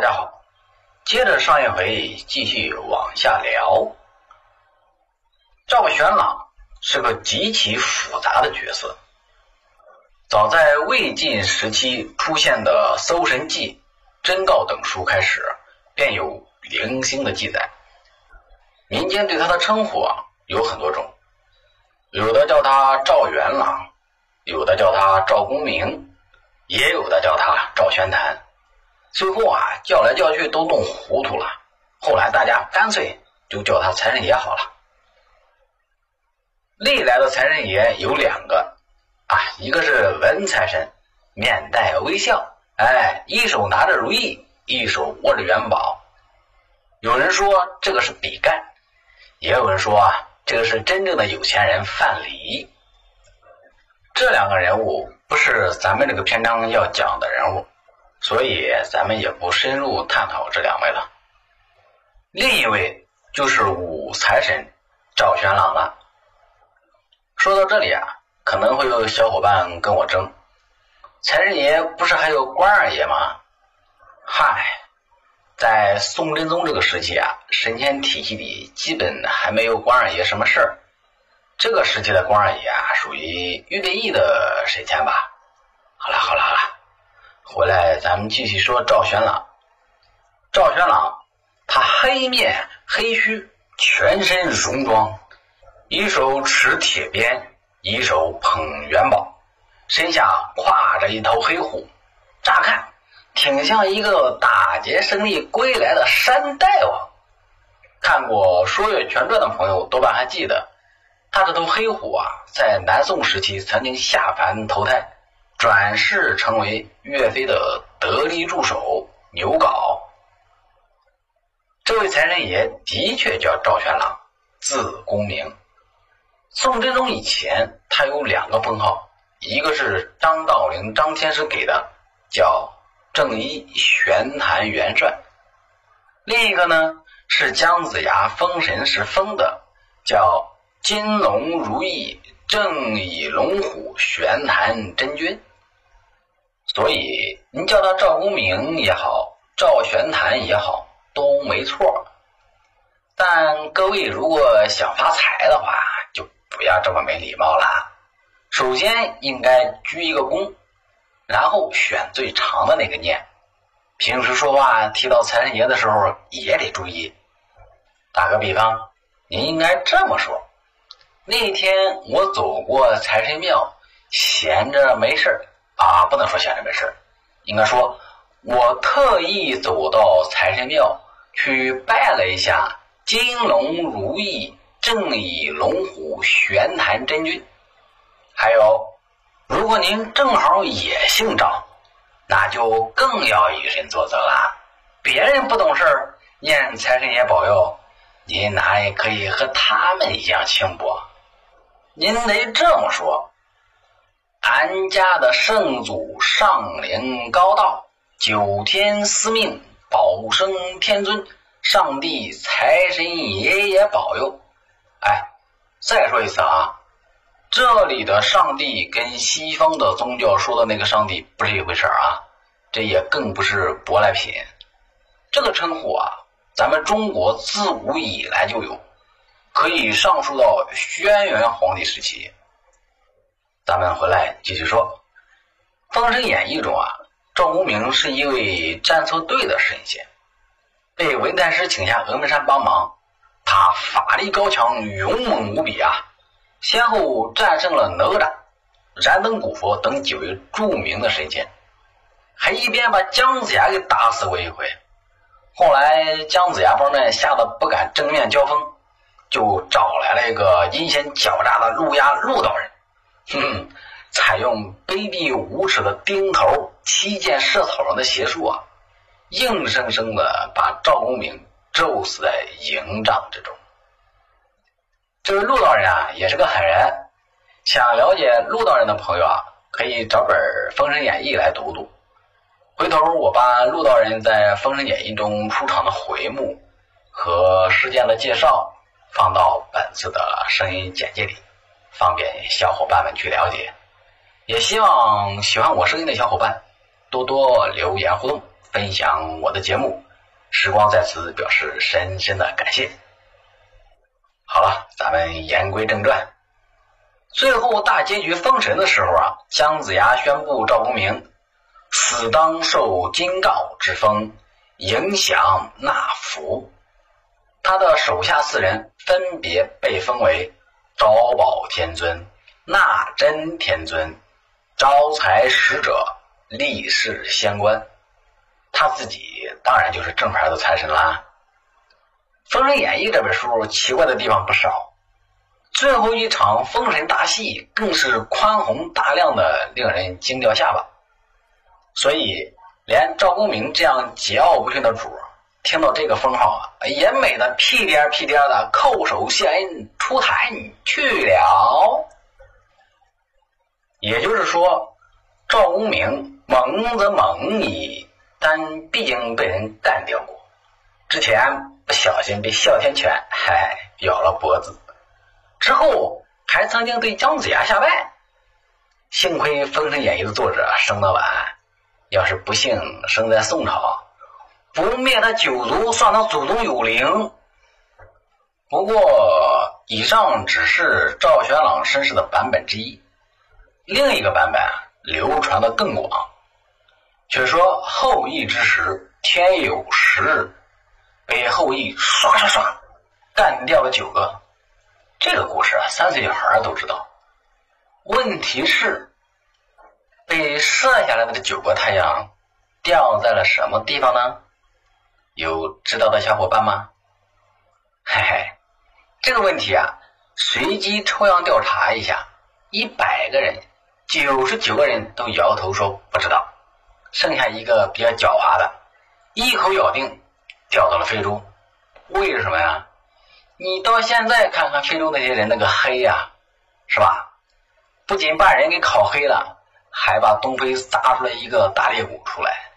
大家好，接着上一回继续往下聊。赵玄朗是个极其复杂的角色。早在魏晋时期出现的《搜神记》《真告》等书开始，便有零星的记载。民间对他的称呼啊有很多种，有的叫他赵元朗，有的叫他赵公明，也有的叫他赵玄坛。最后啊，叫来叫去都弄糊涂了。后来大家干脆就叫他财神爷好了。历来的财神爷有两个啊，一个是文财神，面带微笑，哎，一手拿着如意，一手握着元宝。有人说这个是比干，也有人说啊，这个是真正的有钱人范蠡。这两个人物不是咱们这个篇章要讲的人物。所以咱们也不深入探讨这两位了。另一位就是武财神赵玄朗了。说到这里啊，可能会有小伙伴跟我争：财神爷不是还有关二爷吗？嗨，在宋真宗这个时期啊，神仙体系里基本还没有关二爷什么事儿。这个时期的关二爷啊，属于预备役的神仙吧？好了好了好了。回来，咱们继续说赵玄朗。赵玄朗，他黑面黑须，全身戎装，一手持铁鞭，一手捧元宝，身下挎着一头黑虎，乍看挺像一个打劫胜利归来的山大王。看过《说岳全传》的朋友多半还记得，他这头黑虎啊，在南宋时期曾经下凡投胎。转世成为岳飞的得力助手牛皋。这位财神爷的确叫赵玄朗，字公明。宋真宗以前，他有两个封号，一个是张道陵张天师给的，叫正一玄坛元帅；另一个呢是姜子牙封神时封的，叫金龙如意正义龙虎玄坛真君。所以，您叫他赵公明也好，赵玄坛也好，都没错。但各位如果想发财的话，就不要这么没礼貌了。首先应该鞠一个躬，然后选最长的那个念。平时说话提到财神爷的时候也得注意。打个比方，您应该这么说：那天我走过财神庙，闲着没事儿。啊，不能说闲着没事应该说，我特意走到财神庙去拜了一下金龙如意正义龙虎玄坛真君。还有，如果您正好也姓张，那就更要以身作则了。别人不懂事儿，念财神爷保佑，您哪也可以和他们一样轻薄。您得这么说。俺家的圣祖上灵高道，九天司命保生天尊，上帝财神爷爷保佑。哎，再说一次啊，这里的上帝跟西方的宗教说的那个上帝不是一回事啊，这也更不是舶来品。这个称呼啊，咱们中国自古以来就有，可以上溯到轩辕皇帝时期。咱们回来继续说，《封神演义》中啊，赵公明是一位站错队的神仙，被文太师请下峨眉山帮忙。他法力高强，勇猛无比啊，先后战胜了哪吒、燃灯古佛等几位著名的神仙，还一边把姜子牙给打死过一回。后来姜子牙帮们吓得不敢正面交锋，就找来了一个阴险狡诈的陆压陆道人。哼，采用卑鄙无耻的钉头七箭射草人的邪术啊，硬生生的把赵公明咒死在营帐之中。这位陆道人啊，也是个狠人。想了解陆道人的朋友啊，可以找本《封神演义》来读读。回头我把陆道人在《封神演义》中出场的回目和事件的介绍放到本次的声音简介里。方便小伙伴们去了解，也希望喜欢我声音的小伙伴多多留言互动。分享我的节目，时光在此表示深深的感谢。好了，咱们言归正传。最后大结局封神的时候啊，姜子牙宣布赵公明死当受金诰之封，影响纳福。他的手下四人分别被封为招宝天尊、纳真天尊、招财使者、立世仙官。他自己当然就是正牌的财神啦。《封神演义》这本书奇怪的地方不少，最后一场封神大戏更是宽宏大量的，令人惊掉下巴。所以，连赵公明这样桀骜不驯的主，听到这个封号啊，也美的屁颠屁颠的叩首谢恩出台你去了。也就是说，赵公明猛则猛矣，但毕竟被人干掉过，之前。不小心被哮天犬嗨咬了脖子，之后还曾经对姜子牙下拜。幸亏《封神演义》的作者生得晚，要是不幸生在宋朝，不灭他九族，算他祖宗有灵。不过，以上只是赵玄朗身世的版本之一，另一个版本流传的更广。却说后羿之时，天有十日。被后羿刷刷刷干掉了九个，这个故事啊，三岁小孩都知道。问题是，被射下来的九个太阳掉在了什么地方呢？有知道的小伙伴吗？嘿嘿，这个问题啊，随机抽样调查一下，一百个人，九十九个人都摇头说不知道，剩下一个比较狡猾的，一口咬定。调到了非洲，为什么呀？你到现在看看非洲那些人那个黑呀，是吧？不仅把人给烤黑了，还把东非砸出来一个大裂谷出来。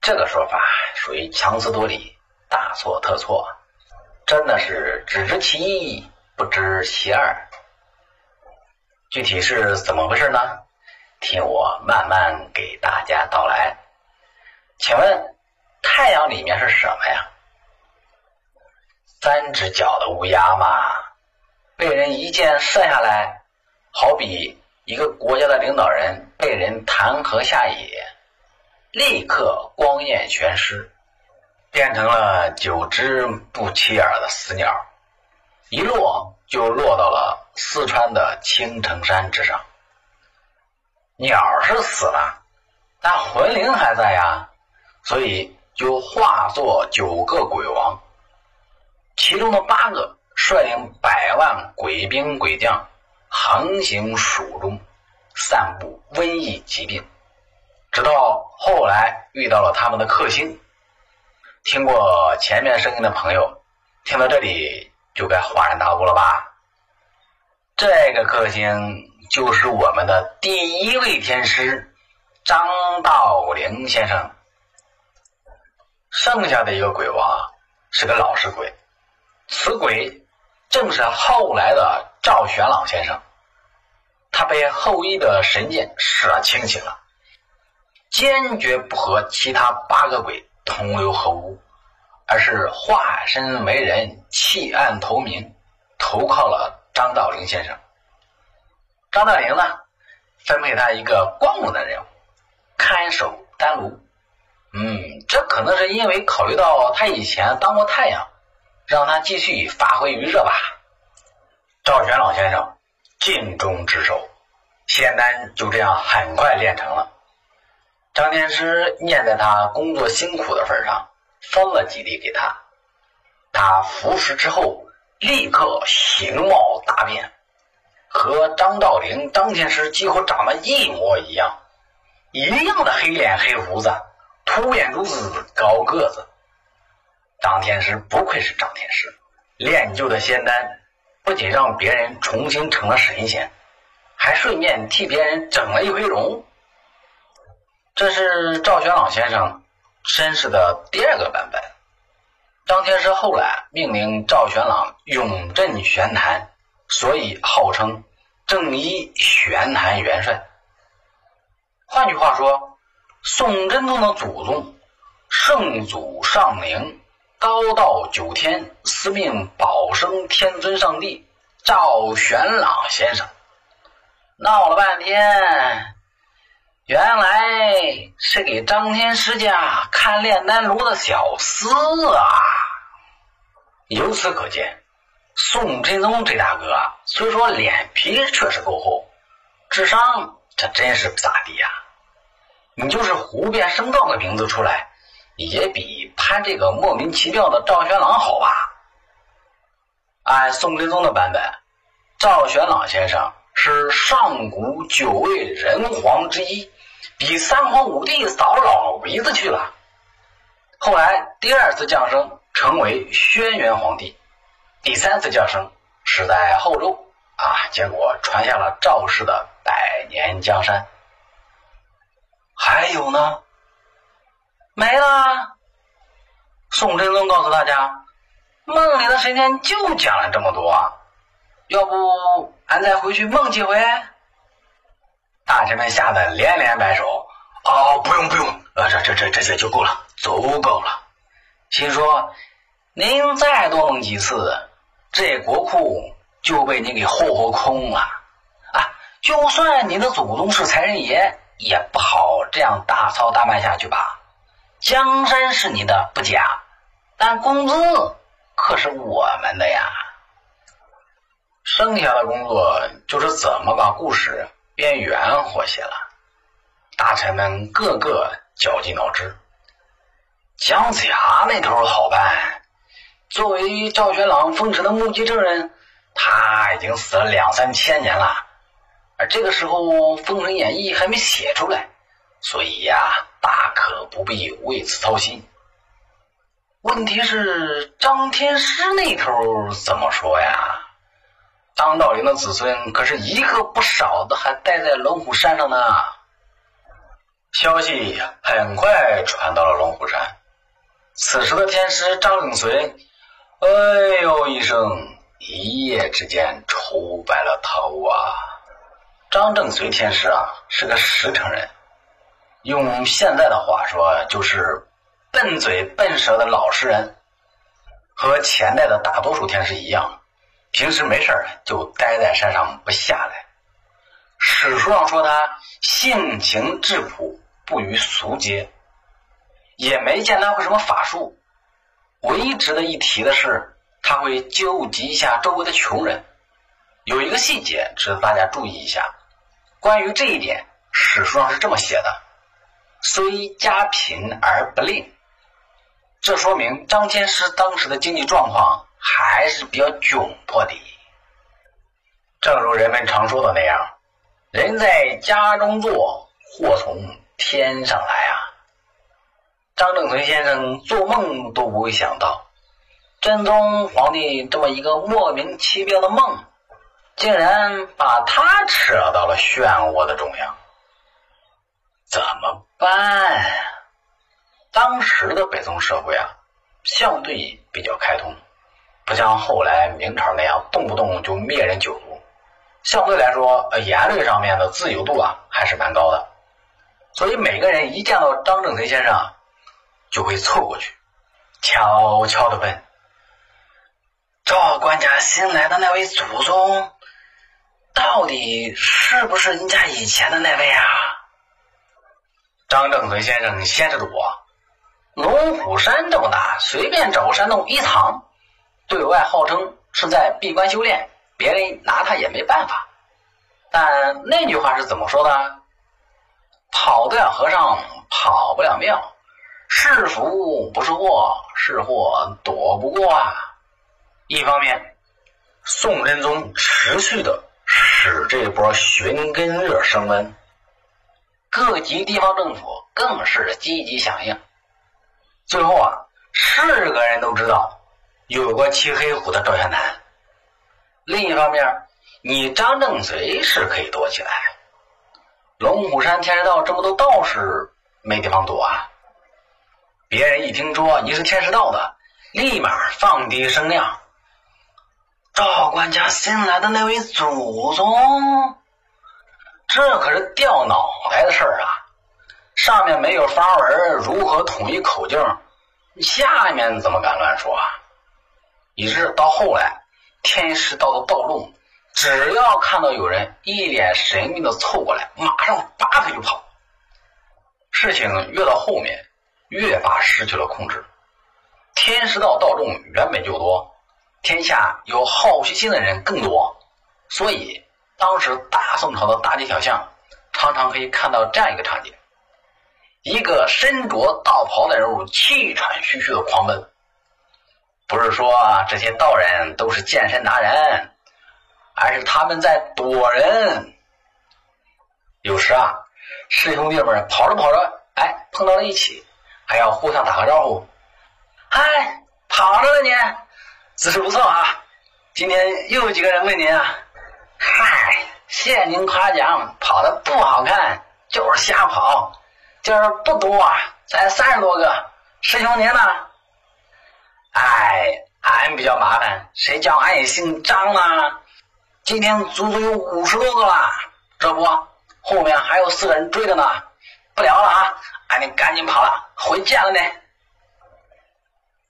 这个说法属于强词夺理，大错特错，真的是只知其一，不知其二。具体是怎么回事呢？听我慢慢给大家道来。请问？太阳里面是什么呀？三只脚的乌鸦嘛，被人一箭射下来，好比一个国家的领导人被人弹劾下野，立刻光焰全失，变成了九只不起眼的死鸟，一落就落到了四川的青城山之上。鸟是死了，但魂灵还在呀，所以。就化作九个鬼王，其中的八个率领百万鬼兵鬼将，横行蜀中，散布瘟疫疾病，直到后来遇到了他们的克星。听过前面声音的朋友，听到这里就该恍然大悟了吧？这个克星就是我们的第一位天师张道陵先生。剩下的一个鬼王是个老实鬼，此鬼正是后来的赵玄朗先生。他被后羿的神箭射清醒了，坚决不和其他八个鬼同流合污，而是化身为人，弃暗投明，投靠了张道陵先生。张道陵呢，分配他一个光荣的任务，看守丹炉。嗯，这可能是因为考虑到他以前当过太阳，让他继续发挥余热吧。赵玄老先生尽忠职守，仙丹就这样很快炼成了。张天师念在他工作辛苦的份上，分了几粒给他。他服食之后，立刻形貌大变，和张道陵、张天师几乎长得一模一样，一样的黑脸黑胡子。凸眼珠子，高个子，张天师不愧是张天师，练就的仙丹不仅让别人重新成了神仙，还顺便替别人整了一回容。这是赵玄朗先生身世的第二个版本。张天师后来命令赵玄朗永镇玄坛，所以号称正一玄坛元帅。换句话说。宋真宗的祖宗圣祖上灵高道九天司命保生天尊上帝赵玄朗先生，闹了半天，原来是给张天师家看炼丹炉的小厮啊！由此可见，宋真宗这大哥虽说脸皮确实够厚，智商这真是不咋地呀。你就是胡编生造个名字出来，也比攀这个莫名其妙的赵玄朗好吧？按宋真宗的版本，赵玄朗先生是上古九位人皇之一，比三皇五帝早老鼻子去了。后来第二次降生，成为轩辕皇帝；第三次降生是在后周啊，结果传下了赵氏的百年江山。还有呢？没了。宋真宗告诉大家，梦里的神仙就讲了这么多，要不俺再回去梦几回？大臣们吓得连连摆手：“哦，不用不用，这这这这些就够了，足够了。”心说：“您再多弄几次，这国库就被你给霍霍空了啊！就算你的祖宗是财神爷。”也不好这样大操大办下去吧。江山是你的不假，但工资可是我们的呀。剩下的工作就是怎么把故事编圆活些了。大臣们个个绞尽脑汁。姜子牙那头好办，作为赵玄朗封神的目击证人，他已经死了两三千年了。而这个时候，《封神演义》还没写出来，所以呀，大可不必为此操心。问题是张天师那头怎么说呀？张道陵的子孙可是一个不少的，还待在龙虎山上呢。消息很快传到了龙虎山，此时的天师张正随，哎呦一声，一夜之间愁白了头啊。张正随天师啊，是个实诚人，用现在的话说，就是笨嘴笨舌的老实人，和前代的大多数天师一样，平时没事就待在山上不下来。史书上说他性情质朴，不与俗接，也没见他会什么法术。唯一值得一提的是，他会救济一下周围的穷人。有一个细节值得大家注意一下。关于这一点，史书上是这么写的：“虽家贫而不吝。”这说明张天师当时的经济状况还是比较窘迫的。正如人们常说的那样：“人在家中坐，祸从天上来啊！”张正存先生做梦都不会想到，真宗皇帝这么一个莫名其妙的梦。竟然把他扯到了漩涡的中央，怎么办？当时的北宋社会啊，相对比较开通，不像后来明朝那样动不动就灭人九族，相对来说，呃，言论上面的自由度啊还是蛮高的。所以每个人一见到张正随先生，就会凑过去，悄悄的问：“赵官家新来的那位祖宗？”到底是不是你家以前的那位啊？张正存先生先是躲，龙虎山这么大，随便找个山洞一藏，对外号称是在闭关修炼，别人拿他也没办法。但那句话是怎么说的？跑得了和尚跑不了庙，是福不是祸，是祸躲不过啊。一方面，宋真宗持续的。使这波寻根热升温，各级地方政府更是积极响应。最后啊，是个人都知道有个骑黑虎的赵玄南。另一方面，你张正随是可以躲起来，龙虎山天师道这么多道士没地方躲啊。别人一听说你是天师道的，立马放低声量。赵官家新来的那位祖宗，这可是掉脑袋的事儿啊！上面没有发文，如何统一口径？下面怎么敢乱说啊？以至到后来，天师道的道众，只要看到有人一脸神秘的凑过来，马上拔腿就跑。事情越到后面，越发失去了控制。天师道道众原本就多，天下有好奇心的人更多，所以当时大宋朝的大街小巷，常常可以看到这样一个场景。一个身着道袍的人物气喘吁吁的狂奔，不是说这些道人都是健身达人，而是他们在躲人。有时啊，师兄弟们跑着跑着，哎，碰到了一起，还要互相打个招呼：“嗨，跑着呢你，姿势不错啊！今天又有几个人问您啊？嗨，谢您夸奖，跑的不好看，就是瞎跑。”今儿不多啊，才三十多个。师兄您呢？哎，俺比较麻烦，谁叫俺也姓张呢？今天足足有五十多个了，这不，后面还有四个人追着呢。不聊了啊，俺得赶紧跑了，回见了呢。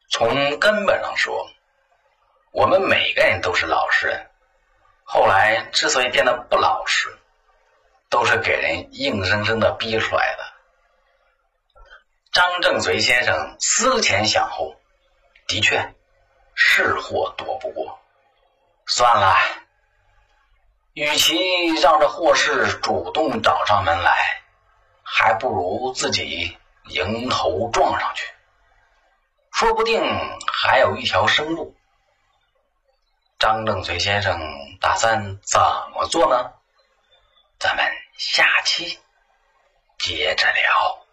从根本上说，我们每个人都是老实人。后来之所以变得不老实，都是给人硬生生的逼出来的。张正随先生思前想后，的确是祸躲不过。算了，与其让这祸事主动找上门来，还不如自己迎头撞上去，说不定还有一条生路。张正随先生打算怎么做呢？咱们下期接着聊。